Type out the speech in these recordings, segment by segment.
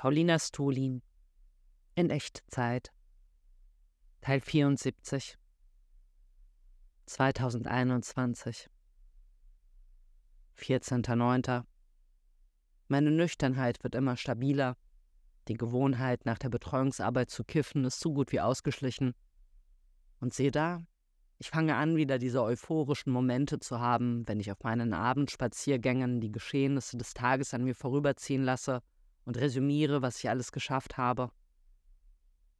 Paulina Stulin in Echtzeit Teil 74 2021 14.09. Meine Nüchternheit wird immer stabiler. Die Gewohnheit, nach der Betreuungsarbeit zu kiffen, ist so gut wie ausgeschlichen. Und sehe da, ich fange an, wieder diese euphorischen Momente zu haben, wenn ich auf meinen Abendspaziergängen die Geschehnisse des Tages an mir vorüberziehen lasse und resümiere, was ich alles geschafft habe.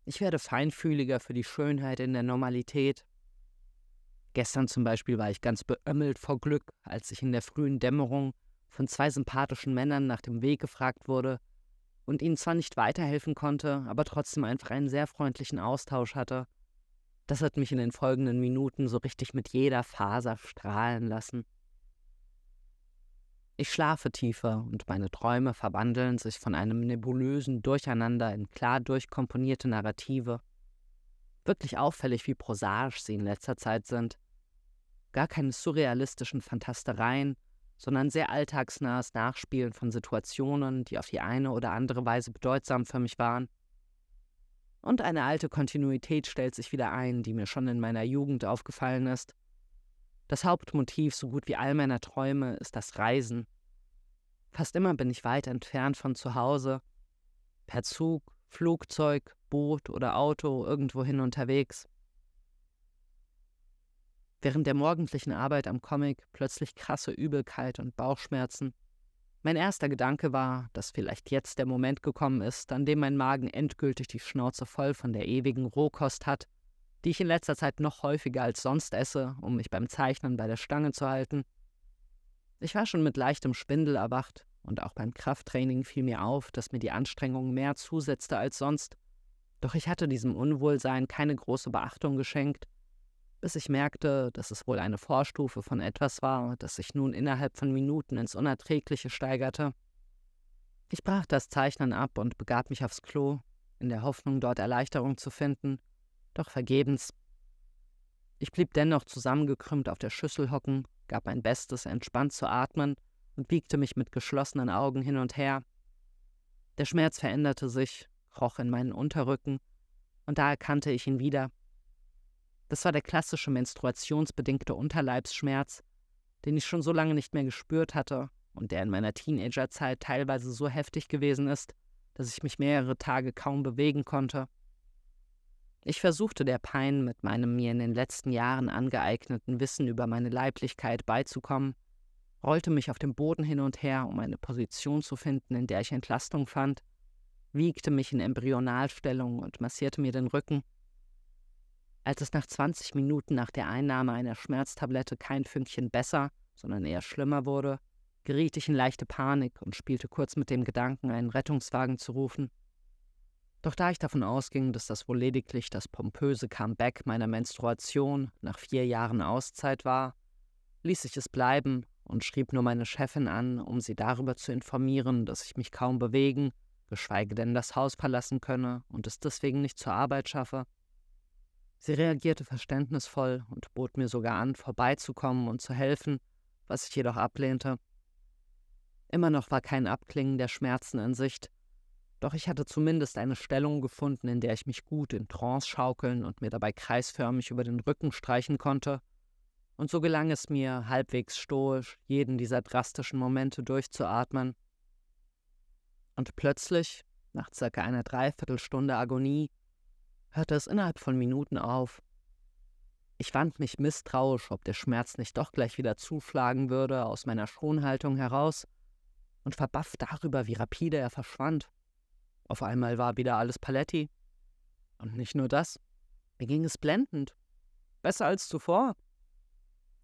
Ich werde feinfühliger für die Schönheit in der Normalität. Gestern zum Beispiel war ich ganz beömmelt vor Glück, als ich in der frühen Dämmerung von zwei sympathischen Männern nach dem Weg gefragt wurde und ihnen zwar nicht weiterhelfen konnte, aber trotzdem einfach einen sehr freundlichen Austausch hatte. Das hat mich in den folgenden Minuten so richtig mit jeder Faser strahlen lassen. Ich schlafe tiefer und meine Träume verwandeln sich von einem nebulösen Durcheinander in klar durchkomponierte Narrative. Wirklich auffällig, wie prosaisch sie in letzter Zeit sind. Gar keine surrealistischen Fantastereien, sondern sehr alltagsnahes Nachspielen von Situationen, die auf die eine oder andere Weise bedeutsam für mich waren. Und eine alte Kontinuität stellt sich wieder ein, die mir schon in meiner Jugend aufgefallen ist. Das Hauptmotiv so gut wie all meiner Träume ist das Reisen. Fast immer bin ich weit entfernt von zu Hause, per Zug, Flugzeug, Boot oder Auto irgendwohin unterwegs. Während der morgendlichen Arbeit am Comic plötzlich krasse Übelkeit und Bauchschmerzen. Mein erster Gedanke war, dass vielleicht jetzt der Moment gekommen ist, an dem mein Magen endgültig die Schnauze voll von der ewigen Rohkost hat die ich in letzter Zeit noch häufiger als sonst esse, um mich beim Zeichnen bei der Stange zu halten. Ich war schon mit leichtem Schwindel erwacht, und auch beim Krafttraining fiel mir auf, dass mir die Anstrengung mehr zusetzte als sonst, doch ich hatte diesem Unwohlsein keine große Beachtung geschenkt, bis ich merkte, dass es wohl eine Vorstufe von etwas war, das sich nun innerhalb von Minuten ins Unerträgliche steigerte. Ich brach das Zeichnen ab und begab mich aufs Klo, in der Hoffnung, dort Erleichterung zu finden, doch vergebens. Ich blieb dennoch zusammengekrümmt auf der Schüssel hocken, gab mein Bestes, entspannt zu atmen und biegte mich mit geschlossenen Augen hin und her. Der Schmerz veränderte sich, kroch in meinen Unterrücken, und da erkannte ich ihn wieder. Das war der klassische menstruationsbedingte Unterleibsschmerz, den ich schon so lange nicht mehr gespürt hatte und der in meiner Teenagerzeit teilweise so heftig gewesen ist, dass ich mich mehrere Tage kaum bewegen konnte. Ich versuchte der Pein mit meinem mir in den letzten Jahren angeeigneten Wissen über meine Leiblichkeit beizukommen, rollte mich auf dem Boden hin und her, um eine Position zu finden, in der ich Entlastung fand, wiegte mich in Embryonalstellung und massierte mir den Rücken. Als es nach 20 Minuten nach der Einnahme einer Schmerztablette kein Fünkchen besser, sondern eher schlimmer wurde, geriet ich in leichte Panik und spielte kurz mit dem Gedanken, einen Rettungswagen zu rufen. Doch da ich davon ausging, dass das wohl lediglich das pompöse Comeback meiner Menstruation nach vier Jahren Auszeit war, ließ ich es bleiben und schrieb nur meine Chefin an, um sie darüber zu informieren, dass ich mich kaum bewegen, geschweige denn das Haus verlassen könne und es deswegen nicht zur Arbeit schaffe. Sie reagierte verständnisvoll und bot mir sogar an, vorbeizukommen und zu helfen, was ich jedoch ablehnte. Immer noch war kein Abklingen der Schmerzen in Sicht, doch ich hatte zumindest eine Stellung gefunden, in der ich mich gut in Trance schaukeln und mir dabei kreisförmig über den Rücken streichen konnte, und so gelang es mir, halbwegs stoisch jeden dieser drastischen Momente durchzuatmen. Und plötzlich, nach circa einer Dreiviertelstunde Agonie, hörte es innerhalb von Minuten auf. Ich wand mich misstrauisch, ob der Schmerz nicht doch gleich wieder zuschlagen würde, aus meiner Schonhaltung heraus, und verbafft darüber, wie rapide er verschwand. Auf einmal war wieder alles Paletti. Und nicht nur das, mir ging es blendend. Besser als zuvor.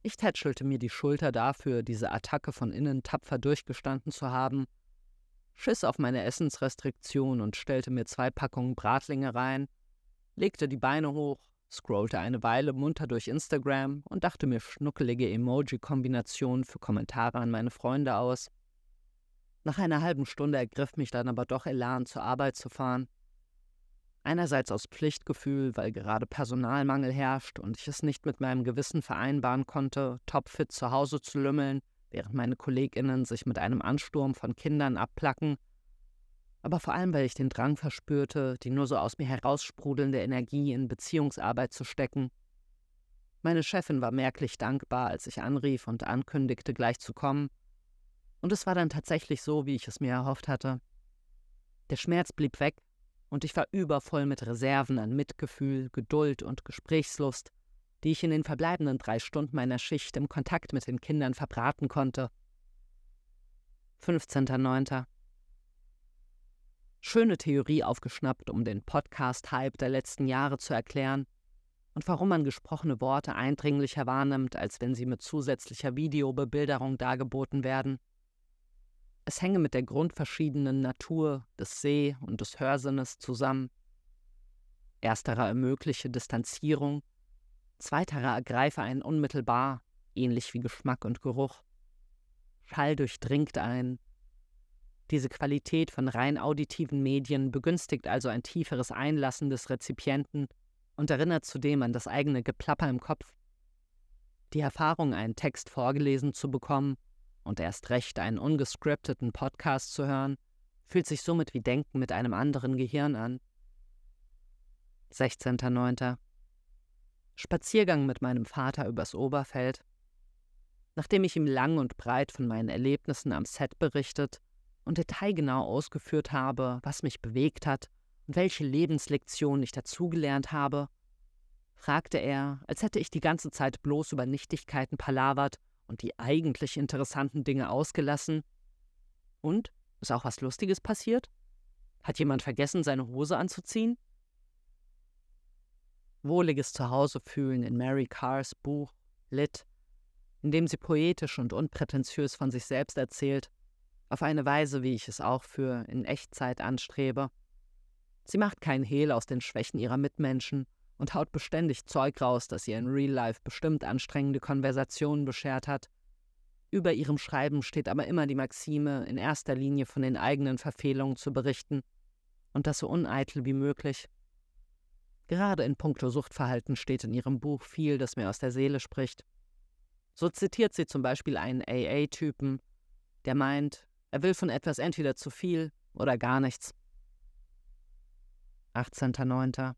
Ich tätschelte mir die Schulter dafür, diese Attacke von innen tapfer durchgestanden zu haben, schiss auf meine Essensrestriktion und stellte mir zwei Packungen Bratlinge rein, legte die Beine hoch, scrollte eine Weile munter durch Instagram und dachte mir schnuckelige Emoji-Kombinationen für Kommentare an meine Freunde aus. Nach einer halben Stunde ergriff mich dann aber doch Elan, zur Arbeit zu fahren. Einerseits aus Pflichtgefühl, weil gerade Personalmangel herrscht und ich es nicht mit meinem Gewissen vereinbaren konnte, topfit zu Hause zu lümmeln, während meine KollegInnen sich mit einem Ansturm von Kindern abplacken. aber vor allem, weil ich den Drang verspürte, die nur so aus mir heraussprudelnde Energie in Beziehungsarbeit zu stecken. Meine Chefin war merklich dankbar, als ich anrief und ankündigte, gleich zu kommen, und es war dann tatsächlich so, wie ich es mir erhofft hatte. Der Schmerz blieb weg, und ich war übervoll mit Reserven an Mitgefühl, Geduld und Gesprächslust, die ich in den verbleibenden drei Stunden meiner Schicht im Kontakt mit den Kindern verbraten konnte. 15.09. Schöne Theorie aufgeschnappt, um den Podcast-Hype der letzten Jahre zu erklären und warum man gesprochene Worte eindringlicher wahrnimmt, als wenn sie mit zusätzlicher Videobebilderung dargeboten werden. Es hänge mit der grundverschiedenen Natur des Seh- und des Hörsinnes zusammen. Ersterer ermögliche Distanzierung, zweiterer ergreife einen unmittelbar, ähnlich wie Geschmack und Geruch. Schall durchdringt ein. Diese Qualität von rein auditiven Medien begünstigt also ein tieferes Einlassen des Rezipienten und erinnert zudem an das eigene Geplapper im Kopf. Die Erfahrung, einen Text vorgelesen zu bekommen und erst recht einen ungescripteten Podcast zu hören, fühlt sich somit wie Denken mit einem anderen Gehirn an. 16.09. Spaziergang mit meinem Vater übers Oberfeld. Nachdem ich ihm lang und breit von meinen Erlebnissen am Set berichtet und detailgenau ausgeführt habe, was mich bewegt hat und welche Lebenslektionen ich dazugelernt habe, fragte er, als hätte ich die ganze Zeit bloß über Nichtigkeiten palavert und die eigentlich interessanten Dinge ausgelassen. Und? Ist auch was Lustiges passiert? Hat jemand vergessen, seine Hose anzuziehen? Wohliges Zuhause fühlen in Mary Carrs Buch Lit in dem sie poetisch und unprätentiös von sich selbst erzählt, auf eine Weise, wie ich es auch für in Echtzeit anstrebe. Sie macht keinen Hehl aus den Schwächen ihrer Mitmenschen und haut beständig Zeug raus, das ihr in Real Life bestimmt anstrengende Konversationen beschert hat. Über ihrem Schreiben steht aber immer die Maxime, in erster Linie von den eigenen Verfehlungen zu berichten und das so uneitel wie möglich. Gerade in puncto Suchtverhalten steht in ihrem Buch viel, das mir aus der Seele spricht. So zitiert sie zum Beispiel einen AA-Typen, der meint, er will von etwas entweder zu viel oder gar nichts. 18.09.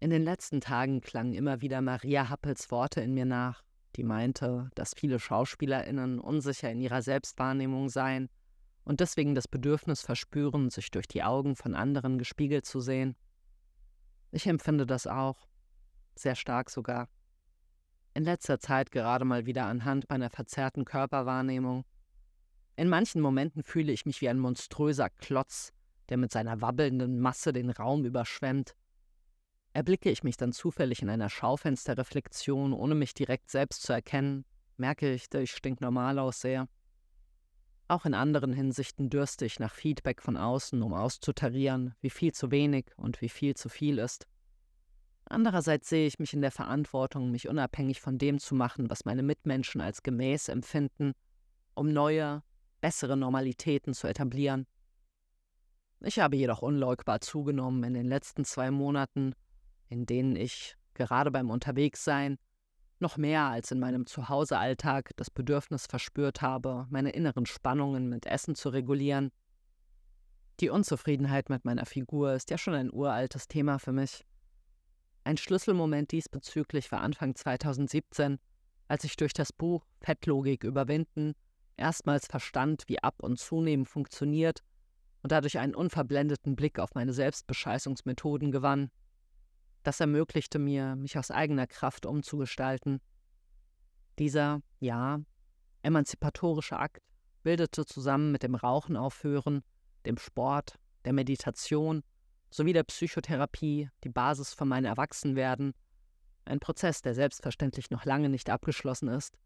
In den letzten Tagen klangen immer wieder Maria Happels Worte in mir nach, die meinte, dass viele SchauspielerInnen unsicher in ihrer Selbstwahrnehmung seien und deswegen das Bedürfnis verspüren, sich durch die Augen von anderen gespiegelt zu sehen. Ich empfinde das auch, sehr stark sogar in letzter Zeit gerade mal wieder anhand meiner verzerrten Körperwahrnehmung. In manchen Momenten fühle ich mich wie ein monströser Klotz, der mit seiner wabbelnden Masse den Raum überschwemmt. Erblicke ich mich dann zufällig in einer Schaufensterreflexion, ohne mich direkt selbst zu erkennen, merke ich, dass ich stinknormal aussehe. Auch in anderen Hinsichten dürste ich nach Feedback von außen, um auszutarieren, wie viel zu wenig und wie viel zu viel ist. Andererseits sehe ich mich in der Verantwortung, mich unabhängig von dem zu machen, was meine Mitmenschen als gemäß empfinden, um neue, bessere Normalitäten zu etablieren. Ich habe jedoch unleugbar zugenommen in den letzten zwei Monaten, in denen ich, gerade beim Unterwegssein, noch mehr als in meinem Zuhausealltag das Bedürfnis verspürt habe, meine inneren Spannungen mit Essen zu regulieren. Die Unzufriedenheit mit meiner Figur ist ja schon ein uraltes Thema für mich. Ein Schlüsselmoment diesbezüglich war Anfang 2017, als ich durch das Buch Fettlogik überwinden erstmals verstand, wie Ab- und Zunehmen funktioniert und dadurch einen unverblendeten Blick auf meine Selbstbescheißungsmethoden gewann. Das ermöglichte mir, mich aus eigener Kraft umzugestalten. Dieser, ja, emanzipatorische Akt bildete zusammen mit dem Rauchen aufhören, dem Sport, der Meditation sowie der Psychotherapie die Basis für mein Erwachsenwerden, ein Prozess, der selbstverständlich noch lange nicht abgeschlossen ist.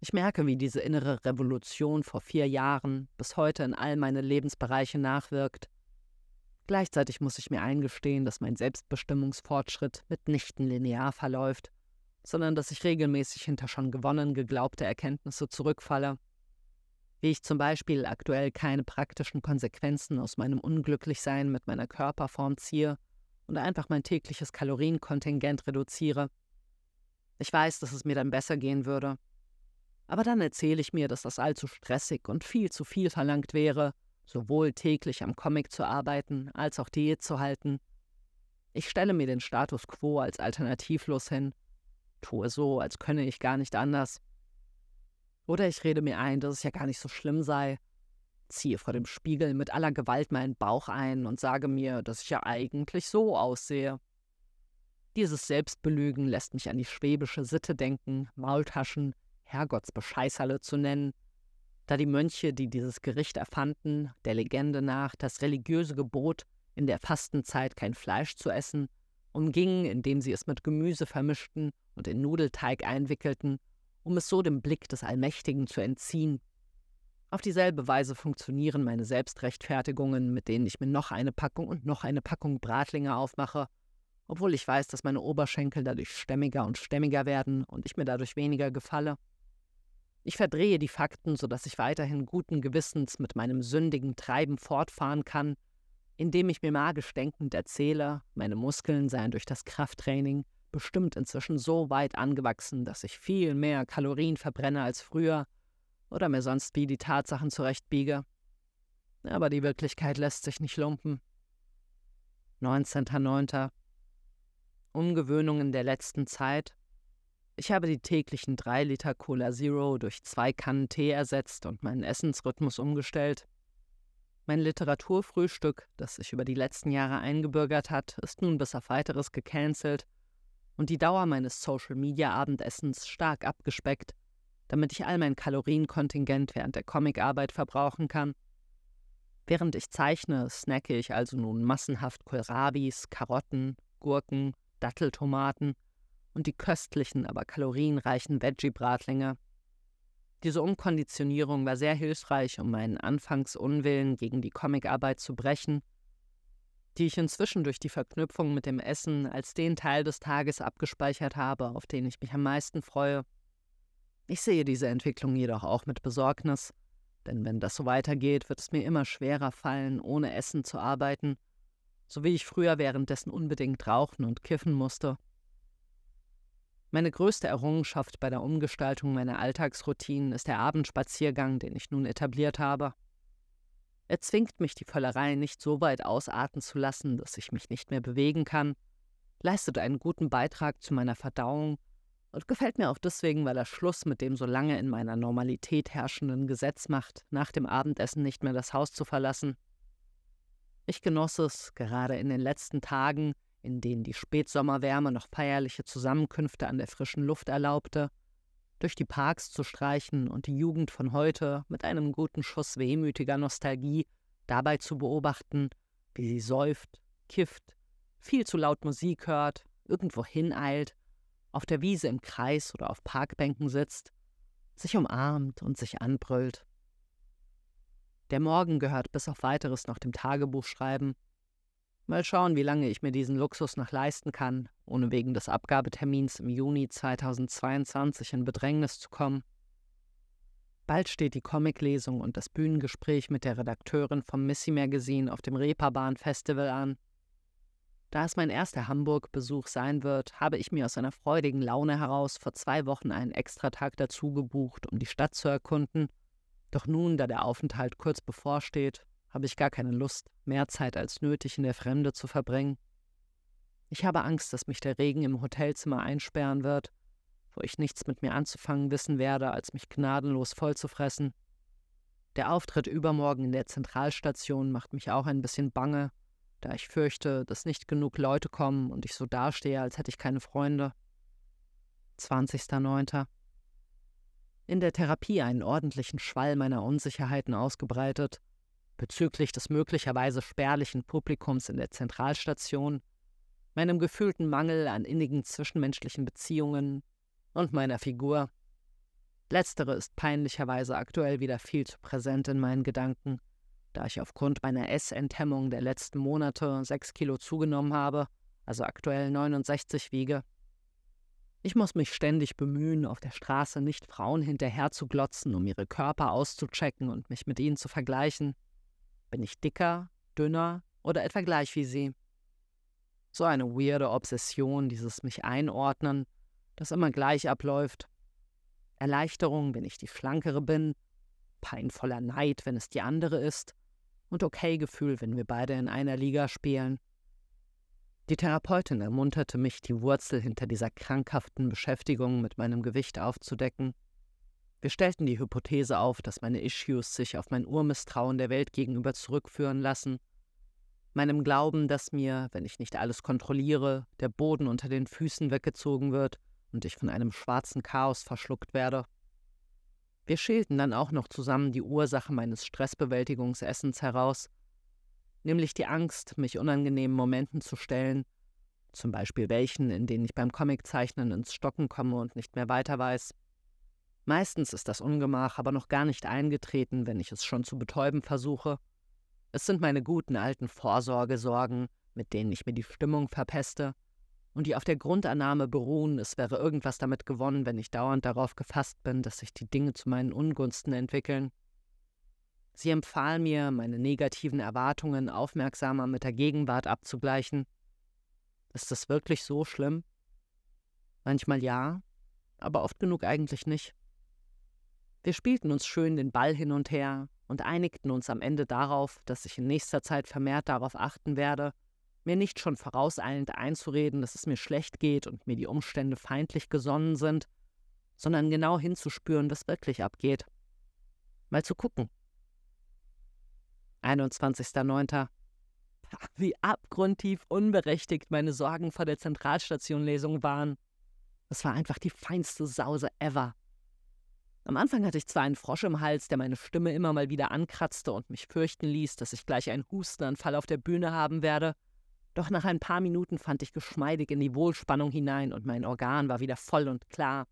Ich merke, wie diese innere Revolution vor vier Jahren bis heute in all meine Lebensbereiche nachwirkt. Gleichzeitig muss ich mir eingestehen, dass mein Selbstbestimmungsfortschritt mitnichten linear verläuft, sondern dass ich regelmäßig hinter schon gewonnen geglaubte Erkenntnisse zurückfalle wie ich zum Beispiel aktuell keine praktischen Konsequenzen aus meinem Unglücklichsein mit meiner Körperform ziehe und einfach mein tägliches Kalorienkontingent reduziere. Ich weiß, dass es mir dann besser gehen würde. Aber dann erzähle ich mir, dass das allzu stressig und viel zu viel verlangt wäre, sowohl täglich am Comic zu arbeiten, als auch Diät zu halten. Ich stelle mir den Status quo als alternativlos hin, tue so, als könne ich gar nicht anders. Oder ich rede mir ein, dass es ja gar nicht so schlimm sei, ziehe vor dem Spiegel mit aller Gewalt meinen Bauch ein und sage mir, dass ich ja eigentlich so aussehe. Dieses Selbstbelügen lässt mich an die schwäbische Sitte denken, Maultaschen Herrgottsbescheißerle zu nennen, da die Mönche, die dieses Gericht erfanden, der Legende nach das religiöse Gebot, in der Fastenzeit kein Fleisch zu essen, umgingen, indem sie es mit Gemüse vermischten und in Nudelteig einwickelten, um es so dem Blick des Allmächtigen zu entziehen. Auf dieselbe Weise funktionieren meine Selbstrechtfertigungen, mit denen ich mir noch eine Packung und noch eine Packung Bratlinge aufmache obwohl ich weiß, dass meine Oberschenkel dadurch stämmiger und stämmiger werden und ich mir dadurch weniger gefalle. Ich verdrehe die Fakten, sodass ich weiterhin guten Gewissens mit meinem sündigen Treiben fortfahren kann, indem ich mir magisch denkend erzähle, meine Muskeln seien durch das Krafttraining bestimmt inzwischen so weit angewachsen, dass ich viel mehr Kalorien verbrenne als früher oder mir sonst wie die Tatsachen zurechtbiege. Aber die Wirklichkeit lässt sich nicht lumpen. 19.09. Umgewöhnungen der letzten Zeit. Ich habe die täglichen drei Liter Cola Zero durch zwei Kannen Tee ersetzt und meinen Essensrhythmus umgestellt. Mein Literaturfrühstück, das sich über die letzten Jahre eingebürgert hat, ist nun bis auf weiteres gecancelt und die Dauer meines Social-Media-Abendessens stark abgespeckt, damit ich all mein Kalorienkontingent während der Comicarbeit verbrauchen kann. Während ich zeichne, snacke ich also nun massenhaft Kohlrabis, Karotten, Gurken, Datteltomaten und die köstlichen, aber kalorienreichen Veggie-Bratlinge. Diese Umkonditionierung war sehr hilfreich, um meinen Anfangsunwillen gegen die Comicarbeit zu brechen, die ich inzwischen durch die Verknüpfung mit dem Essen als den Teil des Tages abgespeichert habe, auf den ich mich am meisten freue. Ich sehe diese Entwicklung jedoch auch mit Besorgnis, denn wenn das so weitergeht, wird es mir immer schwerer fallen, ohne Essen zu arbeiten so wie ich früher währenddessen unbedingt rauchen und kiffen musste. Meine größte Errungenschaft bei der Umgestaltung meiner Alltagsroutinen ist der Abendspaziergang, den ich nun etabliert habe. Er zwingt mich, die Völlerei nicht so weit ausarten zu lassen, dass ich mich nicht mehr bewegen kann, leistet einen guten Beitrag zu meiner Verdauung und gefällt mir auch deswegen, weil er Schluss mit dem so lange in meiner Normalität herrschenden Gesetz macht, nach dem Abendessen nicht mehr das Haus zu verlassen. Ich genoss es, gerade in den letzten Tagen, in denen die Spätsommerwärme noch feierliche Zusammenkünfte an der frischen Luft erlaubte, durch die Parks zu streichen und die Jugend von heute mit einem guten Schuss wehmütiger Nostalgie dabei zu beobachten, wie sie säuft, kifft, viel zu laut Musik hört, irgendwo hineilt, auf der Wiese im Kreis oder auf Parkbänken sitzt, sich umarmt und sich anbrüllt. Der Morgen gehört bis auf weiteres noch dem Tagebuchschreiben. Mal schauen, wie lange ich mir diesen Luxus noch leisten kann, ohne wegen des Abgabetermins im Juni 2022 in Bedrängnis zu kommen. Bald steht die Comiclesung und das Bühnengespräch mit der Redakteurin vom Missy Magazine auf dem Reeperbahn Festival an. Da es mein erster Hamburg-Besuch sein wird, habe ich mir aus einer freudigen Laune heraus vor zwei Wochen einen Extratag dazu gebucht, um die Stadt zu erkunden doch nun, da der Aufenthalt kurz bevorsteht, habe ich gar keine Lust, mehr Zeit als nötig in der Fremde zu verbringen. Ich habe Angst, dass mich der Regen im Hotelzimmer einsperren wird, wo ich nichts mit mir anzufangen wissen werde, als mich gnadenlos vollzufressen. Der Auftritt übermorgen in der Zentralstation macht mich auch ein bisschen bange, da ich fürchte, dass nicht genug Leute kommen und ich so dastehe, als hätte ich keine Freunde. 20.09 in der Therapie einen ordentlichen Schwall meiner Unsicherheiten ausgebreitet, bezüglich des möglicherweise spärlichen Publikums in der Zentralstation, meinem gefühlten Mangel an innigen zwischenmenschlichen Beziehungen und meiner Figur. Letztere ist peinlicherweise aktuell wieder viel zu präsent in meinen Gedanken, da ich aufgrund meiner Essenthemmung der letzten Monate sechs Kilo zugenommen habe, also aktuell 69 wiege. Ich muss mich ständig bemühen, auf der Straße nicht Frauen hinterher zu glotzen, um ihre Körper auszuchecken und mich mit ihnen zu vergleichen. Bin ich dicker, dünner oder etwa gleich wie sie? So eine weirde Obsession, dieses mich einordnen, das immer gleich abläuft. Erleichterung, wenn ich die Flankere bin, peinvoller Neid, wenn es die andere ist, und okay Gefühl, wenn wir beide in einer Liga spielen. Die Therapeutin ermunterte mich, die Wurzel hinter dieser krankhaften Beschäftigung mit meinem Gewicht aufzudecken. Wir stellten die Hypothese auf, dass meine Issues sich auf mein Urmisstrauen der Welt gegenüber zurückführen lassen, meinem Glauben, dass mir, wenn ich nicht alles kontrolliere, der Boden unter den Füßen weggezogen wird und ich von einem schwarzen Chaos verschluckt werde. Wir schälten dann auch noch zusammen die Ursache meines Stressbewältigungsessens heraus nämlich die Angst, mich unangenehmen Momenten zu stellen, zum Beispiel welchen, in denen ich beim Comiczeichnen ins Stocken komme und nicht mehr weiter weiß. Meistens ist das Ungemach aber noch gar nicht eingetreten, wenn ich es schon zu betäuben versuche. Es sind meine guten alten Vorsorgesorgen, mit denen ich mir die Stimmung verpeste und die auf der Grundannahme beruhen, es wäre irgendwas damit gewonnen, wenn ich dauernd darauf gefasst bin, dass sich die Dinge zu meinen Ungunsten entwickeln. Sie empfahl mir, meine negativen Erwartungen aufmerksamer mit der Gegenwart abzugleichen. Ist das wirklich so schlimm? Manchmal ja, aber oft genug eigentlich nicht. Wir spielten uns schön den Ball hin und her und einigten uns am Ende darauf, dass ich in nächster Zeit vermehrt darauf achten werde, mir nicht schon vorauseilend einzureden, dass es mir schlecht geht und mir die Umstände feindlich gesonnen sind, sondern genau hinzuspüren, was wirklich abgeht. Mal zu gucken, 21.09. Wie abgrundtief unberechtigt meine Sorgen vor der Zentralstation-Lesung waren. Es war einfach die feinste Sause ever. Am Anfang hatte ich zwar einen Frosch im Hals, der meine Stimme immer mal wieder ankratzte und mich fürchten ließ, dass ich gleich einen Hustenanfall auf der Bühne haben werde, doch nach ein paar Minuten fand ich geschmeidig in die Wohlspannung hinein und mein Organ war wieder voll und klar.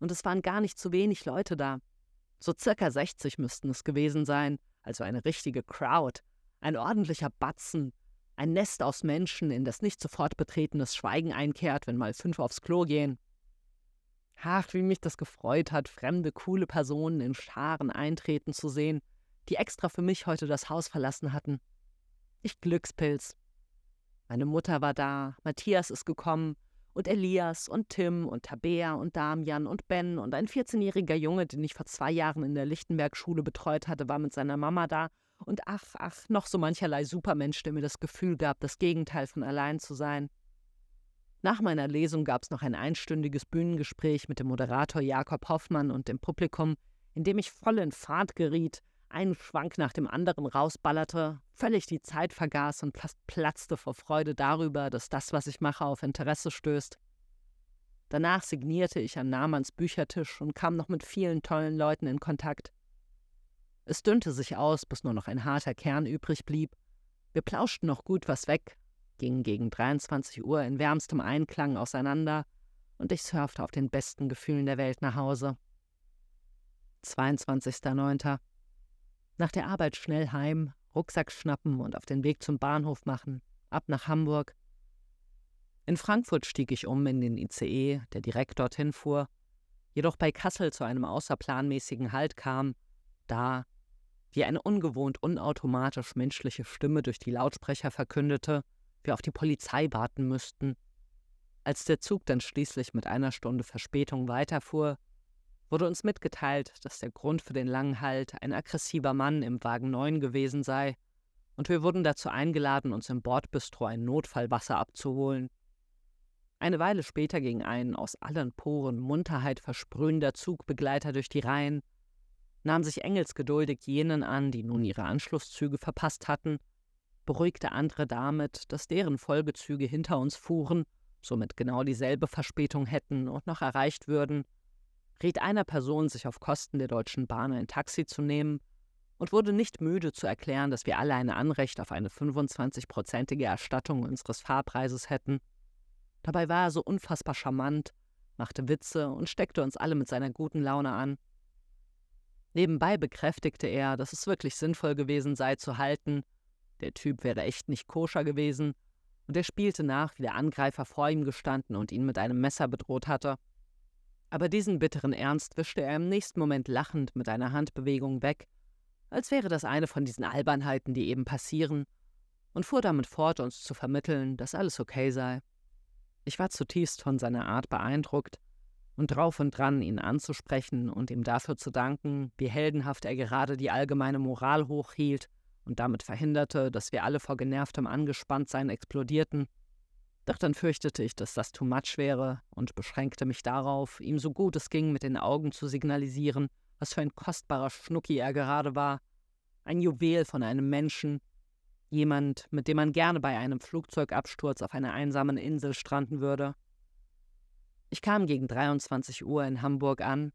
Und es waren gar nicht zu wenig Leute da. So circa 60 müssten es gewesen sein, also eine richtige Crowd, ein ordentlicher Batzen, ein Nest aus Menschen, in das nicht sofort betretenes Schweigen einkehrt, wenn mal fünf aufs Klo gehen. Ach, wie mich das gefreut hat, fremde, coole Personen in Scharen eintreten zu sehen, die extra für mich heute das Haus verlassen hatten. Ich Glückspilz. Meine Mutter war da, Matthias ist gekommen, und Elias und Tim und Tabea und Damian und Ben und ein 14-jähriger Junge, den ich vor zwei Jahren in der Lichtenberg-Schule betreut hatte, war mit seiner Mama da. Und ach, ach, noch so mancherlei Supermensch, der mir das Gefühl gab, das Gegenteil von allein zu sein. Nach meiner Lesung gab es noch ein einstündiges Bühnengespräch mit dem Moderator Jakob Hoffmann und dem Publikum, in dem ich voll in Fahrt geriet, einen Schwank nach dem anderen rausballerte, völlig die Zeit vergaß und fast platzte vor Freude darüber, dass das, was ich mache, auf Interesse stößt. Danach signierte ich an Namans Büchertisch und kam noch mit vielen tollen Leuten in Kontakt. Es dünnte sich aus, bis nur noch ein harter Kern übrig blieb. Wir plauschten noch gut was weg, gingen gegen 23 Uhr in wärmstem Einklang auseinander und ich surfte auf den besten Gefühlen der Welt nach Hause. 22.09. Nach der Arbeit schnell heim, Rucksack schnappen und auf den Weg zum Bahnhof machen, ab nach Hamburg. In Frankfurt stieg ich um in den ICE, der direkt dorthin fuhr, jedoch bei Kassel zu einem außerplanmäßigen Halt kam, da, wie eine ungewohnt unautomatisch menschliche Stimme durch die Lautsprecher verkündete, wir auf die Polizei warten müssten. Als der Zug dann schließlich mit einer Stunde Verspätung weiterfuhr, wurde uns mitgeteilt, dass der Grund für den langen Halt ein aggressiver Mann im Wagen 9 gewesen sei, und wir wurden dazu eingeladen, uns im Bordbistro ein Notfallwasser abzuholen. Eine Weile später ging ein aus allen Poren Munterheit versprühender Zugbegleiter durch die Reihen, nahm sich engelsgeduldig jenen an, die nun ihre Anschlusszüge verpasst hatten, beruhigte andere damit, dass deren Folgezüge hinter uns fuhren, somit genau dieselbe Verspätung hätten und noch erreicht würden, riet einer Person, sich auf Kosten der Deutschen Bahn ein Taxi zu nehmen und wurde nicht müde zu erklären, dass wir alle ein Anrecht auf eine 25-prozentige Erstattung unseres Fahrpreises hätten. Dabei war er so unfassbar charmant, machte Witze und steckte uns alle mit seiner guten Laune an. Nebenbei bekräftigte er, dass es wirklich sinnvoll gewesen sei zu halten, der Typ wäre echt nicht koscher gewesen, und er spielte nach, wie der Angreifer vor ihm gestanden und ihn mit einem Messer bedroht hatte aber diesen bitteren Ernst wischte er im nächsten Moment lachend mit einer Handbewegung weg, als wäre das eine von diesen Albernheiten, die eben passieren, und fuhr damit fort, uns zu vermitteln, dass alles okay sei. Ich war zutiefst von seiner Art beeindruckt und drauf und dran, ihn anzusprechen und ihm dafür zu danken, wie heldenhaft er gerade die allgemeine Moral hochhielt und damit verhinderte, dass wir alle vor genervtem Angespanntsein explodierten. Doch dann fürchtete ich, dass das too much wäre und beschränkte mich darauf, ihm so gut es ging mit den Augen zu signalisieren, was für ein kostbarer Schnucki er gerade war. Ein Juwel von einem Menschen, jemand, mit dem man gerne bei einem Flugzeugabsturz auf einer einsamen Insel stranden würde. Ich kam gegen 23 Uhr in Hamburg an,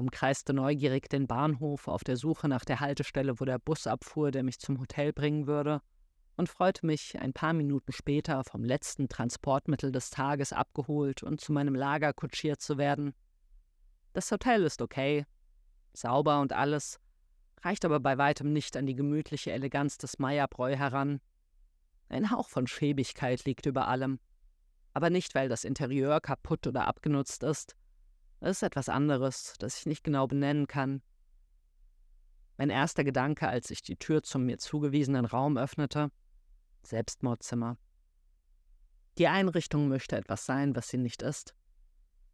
umkreiste neugierig den Bahnhof auf der Suche nach der Haltestelle, wo der Bus abfuhr, der mich zum Hotel bringen würde, und freute mich, ein paar Minuten später vom letzten Transportmittel des Tages abgeholt und zu meinem Lager kutschiert zu werden. Das Hotel ist okay, sauber und alles, reicht aber bei weitem nicht an die gemütliche Eleganz des Meierbräu heran. Ein Hauch von Schäbigkeit liegt über allem aber nicht, weil das Interieur kaputt oder abgenutzt ist. Ist etwas anderes, das ich nicht genau benennen kann. Mein erster Gedanke, als ich die Tür zum mir zugewiesenen Raum öffnete, Selbstmordzimmer. Die Einrichtung möchte etwas sein, was sie nicht ist.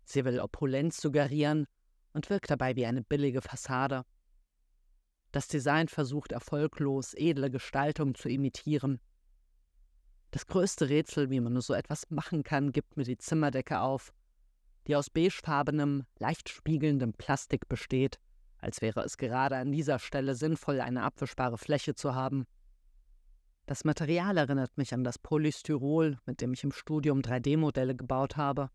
Sie will Opulenz suggerieren und wirkt dabei wie eine billige Fassade. Das Design versucht erfolglos edle Gestaltung zu imitieren, das größte Rätsel, wie man nur so etwas machen kann, gibt mir die Zimmerdecke auf, die aus beigefarbenem, leicht spiegelndem Plastik besteht, als wäre es gerade an dieser Stelle sinnvoll, eine abwischbare Fläche zu haben. Das Material erinnert mich an das Polystyrol, mit dem ich im Studium 3D-Modelle gebaut habe.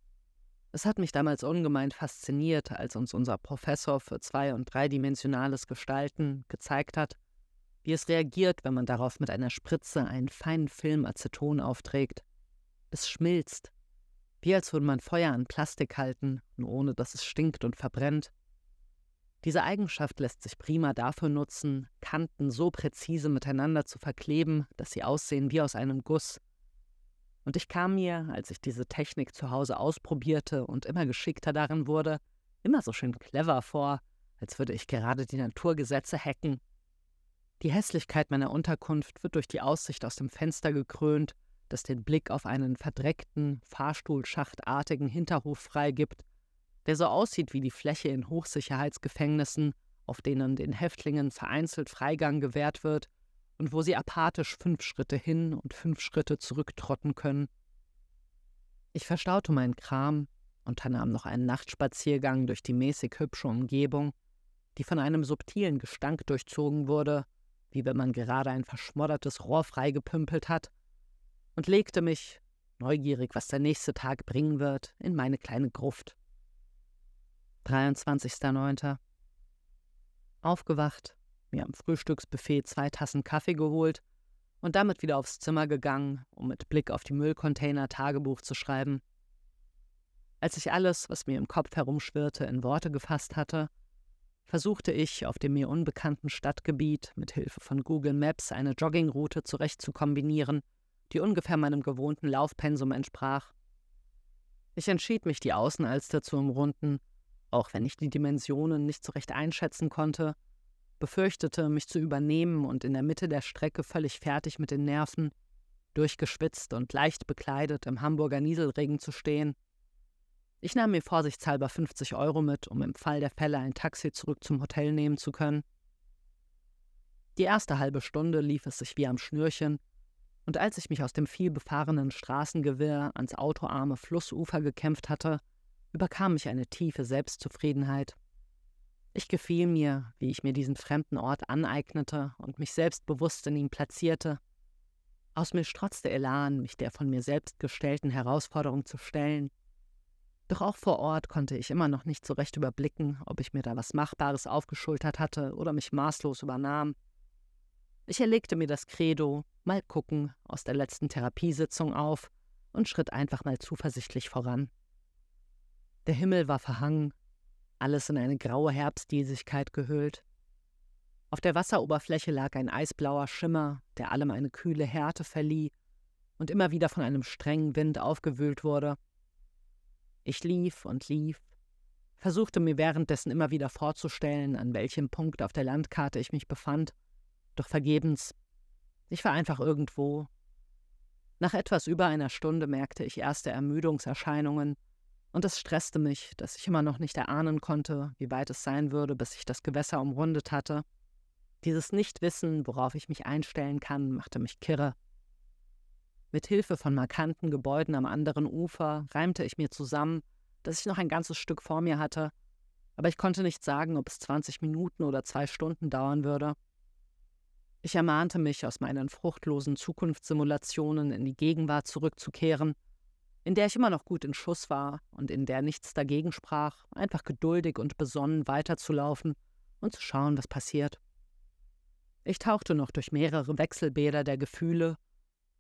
Es hat mich damals ungemein fasziniert, als uns unser Professor für zwei- und dreidimensionales Gestalten gezeigt hat, wie es reagiert, wenn man darauf mit einer Spritze einen feinen Film Aceton aufträgt. Es schmilzt, wie als würde man Feuer an Plastik halten, nur ohne dass es stinkt und verbrennt. Diese Eigenschaft lässt sich prima dafür nutzen, Kanten so präzise miteinander zu verkleben, dass sie aussehen wie aus einem Guss. Und ich kam mir, als ich diese Technik zu Hause ausprobierte und immer geschickter darin wurde, immer so schön clever vor, als würde ich gerade die Naturgesetze hacken die Hässlichkeit meiner Unterkunft wird durch die Aussicht aus dem Fenster gekrönt, das den Blick auf einen verdreckten, fahrstuhlschachtartigen Hinterhof freigibt, der so aussieht wie die Fläche in Hochsicherheitsgefängnissen, auf denen den Häftlingen vereinzelt Freigang gewährt wird und wo sie apathisch fünf Schritte hin und fünf Schritte zurücktrotten können. Ich verstaute meinen Kram, unternahm noch einen Nachtspaziergang durch die mäßig hübsche Umgebung, die von einem subtilen Gestank durchzogen wurde, wie wenn man gerade ein verschmoddertes Rohr freigepümpelt hat, und legte mich, neugierig, was der nächste Tag bringen wird, in meine kleine Gruft. 23.09. Aufgewacht, mir am Frühstücksbuffet zwei Tassen Kaffee geholt und damit wieder aufs Zimmer gegangen, um mit Blick auf die Müllcontainer Tagebuch zu schreiben. Als ich alles, was mir im Kopf herumschwirrte, in Worte gefasst hatte, versuchte ich, auf dem mir unbekannten Stadtgebiet mit Hilfe von Google Maps eine Joggingroute zurecht zu kombinieren, die ungefähr meinem gewohnten Laufpensum entsprach. Ich entschied mich, die Außenalster zu umrunden, auch wenn ich die Dimensionen nicht so recht einschätzen konnte, befürchtete, mich zu übernehmen und in der Mitte der Strecke völlig fertig mit den Nerven, durchgeschwitzt und leicht bekleidet im Hamburger Nieselregen zu stehen ich nahm mir vorsichtshalber 50 Euro mit, um im Fall der Fälle ein Taxi zurück zum Hotel nehmen zu können. Die erste halbe Stunde lief es sich wie am Schnürchen, und als ich mich aus dem vielbefahrenen Straßengewirr ans autoarme Flussufer gekämpft hatte, überkam mich eine tiefe Selbstzufriedenheit. Ich gefiel mir, wie ich mir diesen fremden Ort aneignete und mich selbstbewusst in ihm platzierte. Aus mir strotzte Elan, mich der von mir selbst gestellten Herausforderung zu stellen, doch auch vor Ort konnte ich immer noch nicht so recht überblicken, ob ich mir da was Machbares aufgeschultert hatte oder mich maßlos übernahm. Ich erlegte mir das Credo, mal gucken, aus der letzten Therapiesitzung auf und schritt einfach mal zuversichtlich voran. Der Himmel war verhangen, alles in eine graue Herbstdiesigkeit gehüllt. Auf der Wasseroberfläche lag ein eisblauer Schimmer, der allem eine kühle Härte verlieh und immer wieder von einem strengen Wind aufgewühlt wurde. Ich lief und lief, versuchte mir währenddessen immer wieder vorzustellen, an welchem Punkt auf der Landkarte ich mich befand, doch vergebens. Ich war einfach irgendwo. Nach etwas über einer Stunde merkte ich erste Ermüdungserscheinungen, und es stresste mich, dass ich immer noch nicht erahnen konnte, wie weit es sein würde, bis ich das Gewässer umrundet hatte. Dieses Nichtwissen, worauf ich mich einstellen kann, machte mich kirre. Mit Hilfe von markanten Gebäuden am anderen Ufer reimte ich mir zusammen, dass ich noch ein ganzes Stück vor mir hatte, aber ich konnte nicht sagen, ob es 20 Minuten oder zwei Stunden dauern würde. Ich ermahnte mich, aus meinen fruchtlosen Zukunftssimulationen in die Gegenwart zurückzukehren, in der ich immer noch gut in Schuss war und in der nichts dagegen sprach, einfach geduldig und besonnen weiterzulaufen und zu schauen, was passiert. Ich tauchte noch durch mehrere Wechselbäder der Gefühle,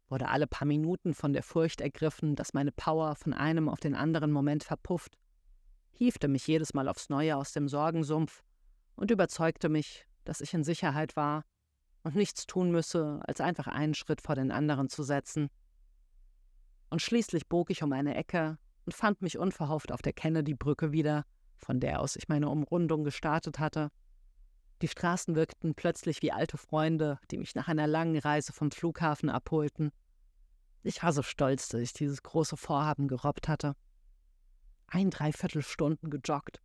wurde alle paar Minuten von der Furcht ergriffen, dass meine Power von einem auf den anderen Moment verpufft, hiefte mich jedes Mal aufs Neue aus dem Sorgensumpf und überzeugte mich, dass ich in Sicherheit war und nichts tun müsse, als einfach einen Schritt vor den anderen zu setzen. Und schließlich bog ich um eine Ecke und fand mich unverhofft auf der Kennedy-Brücke wieder, von der aus ich meine Umrundung gestartet hatte. Die Straßen wirkten plötzlich wie alte Freunde, die mich nach einer langen Reise vom Flughafen abholten. Ich war so stolz, dass ich dieses große Vorhaben gerobbt hatte. Ein Dreiviertelstunden gejoggt.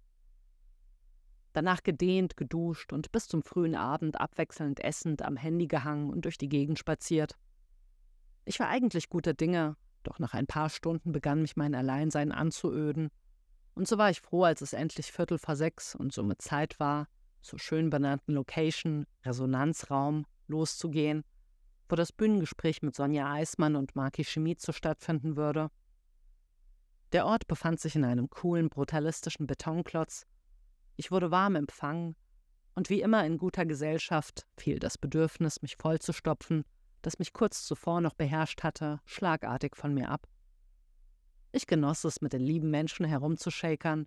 Danach gedehnt, geduscht und bis zum frühen Abend abwechselnd essend am Handy gehangen und durch die Gegend spaziert. Ich war eigentlich guter Dinge, doch nach ein paar Stunden begann mich mein Alleinsein anzuöden, und so war ich froh, als es endlich Viertel vor sechs und somit Zeit war, zur schön benannten Location, Resonanzraum, loszugehen, wo das Bühnengespräch mit Sonja Eismann und Marki Schmid stattfinden würde. Der Ort befand sich in einem coolen, brutalistischen Betonklotz, ich wurde warm empfangen, und wie immer in guter Gesellschaft fiel das Bedürfnis, mich vollzustopfen, das mich kurz zuvor noch beherrscht hatte, schlagartig von mir ab. Ich genoss es, mit den lieben Menschen herumzuschakern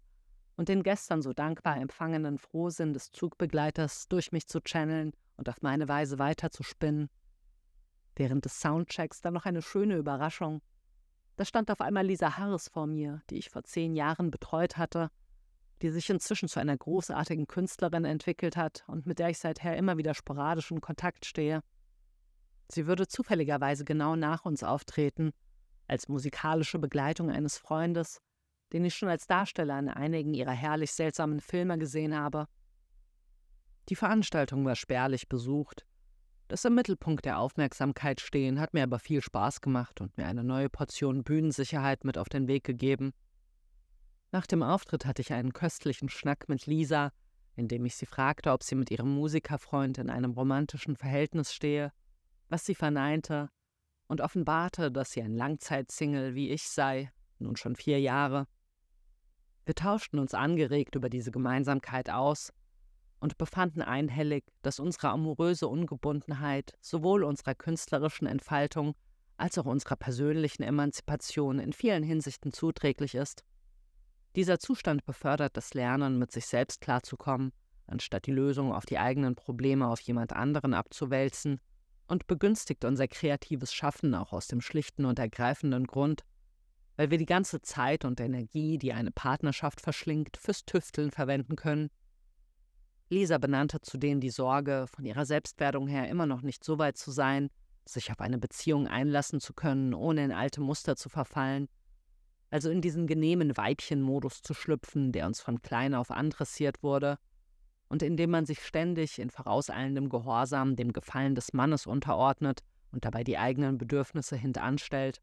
und den gestern so dankbar empfangenen Frohsinn des Zugbegleiters durch mich zu channeln und auf meine Weise weiterzuspinnen. Während des Soundchecks dann noch eine schöne Überraschung. Da stand auf einmal Lisa Harris vor mir, die ich vor zehn Jahren betreut hatte die sich inzwischen zu einer großartigen Künstlerin entwickelt hat und mit der ich seither immer wieder sporadisch in Kontakt stehe. Sie würde zufälligerweise genau nach uns auftreten, als musikalische Begleitung eines Freundes, den ich schon als Darsteller in einigen ihrer herrlich seltsamen Filme gesehen habe. Die Veranstaltung war spärlich besucht. Das im Mittelpunkt der Aufmerksamkeit stehen hat mir aber viel Spaß gemacht und mir eine neue Portion Bühnensicherheit mit auf den Weg gegeben. Nach dem Auftritt hatte ich einen köstlichen Schnack mit Lisa, in dem ich sie fragte, ob sie mit ihrem Musikerfreund in einem romantischen Verhältnis stehe, was sie verneinte und offenbarte, dass sie ein Langzeitsingle wie ich sei, nun schon vier Jahre. Wir tauschten uns angeregt über diese Gemeinsamkeit aus und befanden einhellig, dass unsere amoröse Ungebundenheit sowohl unserer künstlerischen Entfaltung als auch unserer persönlichen Emanzipation in vielen Hinsichten zuträglich ist. Dieser Zustand befördert das Lernen, mit sich selbst klarzukommen, anstatt die Lösung auf die eigenen Probleme auf jemand anderen abzuwälzen, und begünstigt unser kreatives Schaffen auch aus dem schlichten und ergreifenden Grund, weil wir die ganze Zeit und Energie, die eine Partnerschaft verschlingt, fürs Tüfteln verwenden können. Lisa benannte zudem die Sorge, von ihrer Selbstwerdung her immer noch nicht so weit zu sein, sich auf eine Beziehung einlassen zu können, ohne in alte Muster zu verfallen, also in diesen genehmen Weibchenmodus zu schlüpfen, der uns von klein auf andressiert wurde, und in dem man sich ständig in vorauseilendem Gehorsam dem Gefallen des Mannes unterordnet und dabei die eigenen Bedürfnisse hintanstellt.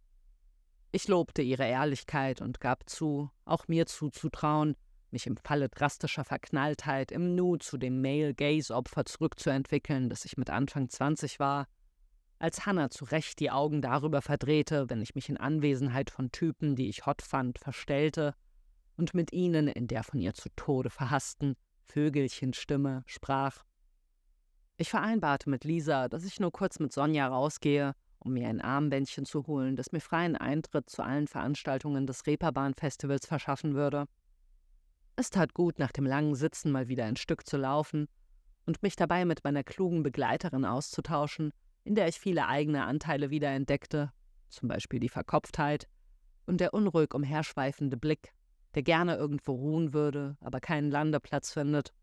Ich lobte ihre Ehrlichkeit und gab zu, auch mir zuzutrauen, mich im Falle drastischer Verknalltheit im Nu zu dem Male-Gaze-Opfer zurückzuentwickeln, das ich mit Anfang 20 war als Hannah zu Recht die Augen darüber verdrehte, wenn ich mich in Anwesenheit von Typen, die ich hot fand, verstellte und mit ihnen in der von ihr zu Tode verhassten Vögelchenstimme sprach. Ich vereinbarte mit Lisa, dass ich nur kurz mit Sonja rausgehe, um mir ein Armbändchen zu holen, das mir freien Eintritt zu allen Veranstaltungen des Reeperbahn-Festivals verschaffen würde. Es tat gut, nach dem langen Sitzen mal wieder ein Stück zu laufen und mich dabei mit meiner klugen Begleiterin auszutauschen, in der ich viele eigene Anteile wiederentdeckte, zum Beispiel die Verkopftheit und der unruhig umherschweifende Blick, der gerne irgendwo ruhen würde, aber keinen Landeplatz findet.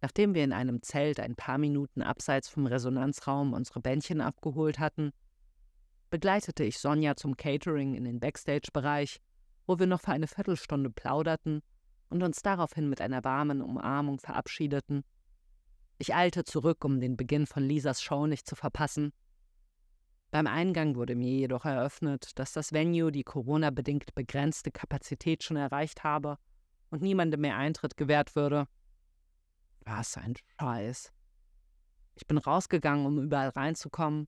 Nachdem wir in einem Zelt ein paar Minuten abseits vom Resonanzraum unsere Bändchen abgeholt hatten, begleitete ich Sonja zum Catering in den Backstage-Bereich, wo wir noch für eine Viertelstunde plauderten und uns daraufhin mit einer warmen Umarmung verabschiedeten. Ich eilte zurück, um den Beginn von Lisas Show nicht zu verpassen. Beim Eingang wurde mir jedoch eröffnet, dass das Venue die Corona-bedingt begrenzte Kapazität schon erreicht habe und niemandem mehr Eintritt gewährt würde. Was ein Scheiß. Ich bin rausgegangen, um überall reinzukommen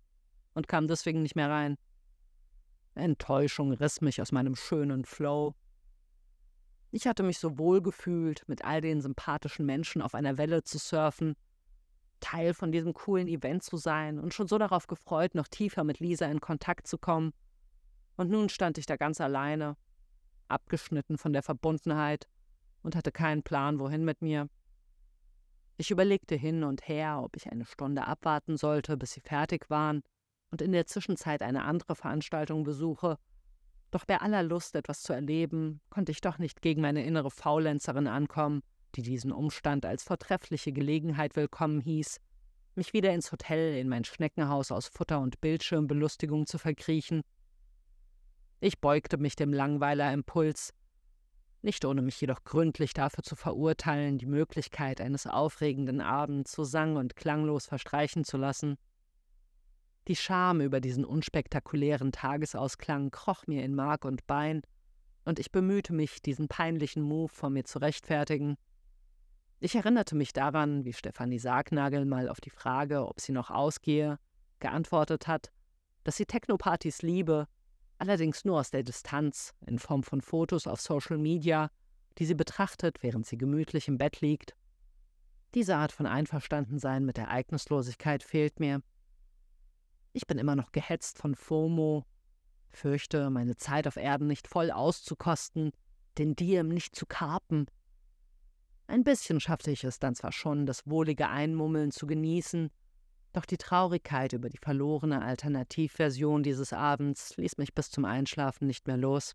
und kam deswegen nicht mehr rein. Enttäuschung riss mich aus meinem schönen Flow. Ich hatte mich so wohl gefühlt, mit all den sympathischen Menschen auf einer Welle zu surfen, Teil von diesem coolen Event zu sein und schon so darauf gefreut, noch tiefer mit Lisa in Kontakt zu kommen. Und nun stand ich da ganz alleine, abgeschnitten von der Verbundenheit und hatte keinen Plan, wohin mit mir. Ich überlegte hin und her, ob ich eine Stunde abwarten sollte, bis sie fertig waren und in der Zwischenzeit eine andere Veranstaltung besuche. Doch bei aller Lust, etwas zu erleben, konnte ich doch nicht gegen meine innere Faulenzerin ankommen, die diesen Umstand als vortreffliche Gelegenheit willkommen hieß, mich wieder ins Hotel in mein Schneckenhaus aus Futter und Bildschirmbelustigung zu verkriechen. Ich beugte mich dem Langweiler-Impuls, nicht ohne mich jedoch gründlich dafür zu verurteilen, die Möglichkeit eines aufregenden Abends so sang- und klanglos verstreichen zu lassen. Die Scham über diesen unspektakulären Tagesausklang kroch mir in Mark und Bein, und ich bemühte mich, diesen peinlichen Move von mir zu rechtfertigen. Ich erinnerte mich daran, wie Stefanie Sargnagel mal auf die Frage, ob sie noch ausgehe, geantwortet hat, dass sie Technopartys liebe, allerdings nur aus der Distanz, in Form von Fotos auf Social Media, die sie betrachtet, während sie gemütlich im Bett liegt. Diese Art von Einverstandensein mit Ereignislosigkeit fehlt mir. Ich bin immer noch gehetzt von FOMO, fürchte, meine Zeit auf Erden nicht voll auszukosten, den Diem nicht zu karpen. Ein bisschen schaffte ich es dann zwar schon, das wohlige Einmummeln zu genießen, doch die Traurigkeit über die verlorene Alternativversion dieses Abends ließ mich bis zum Einschlafen nicht mehr los.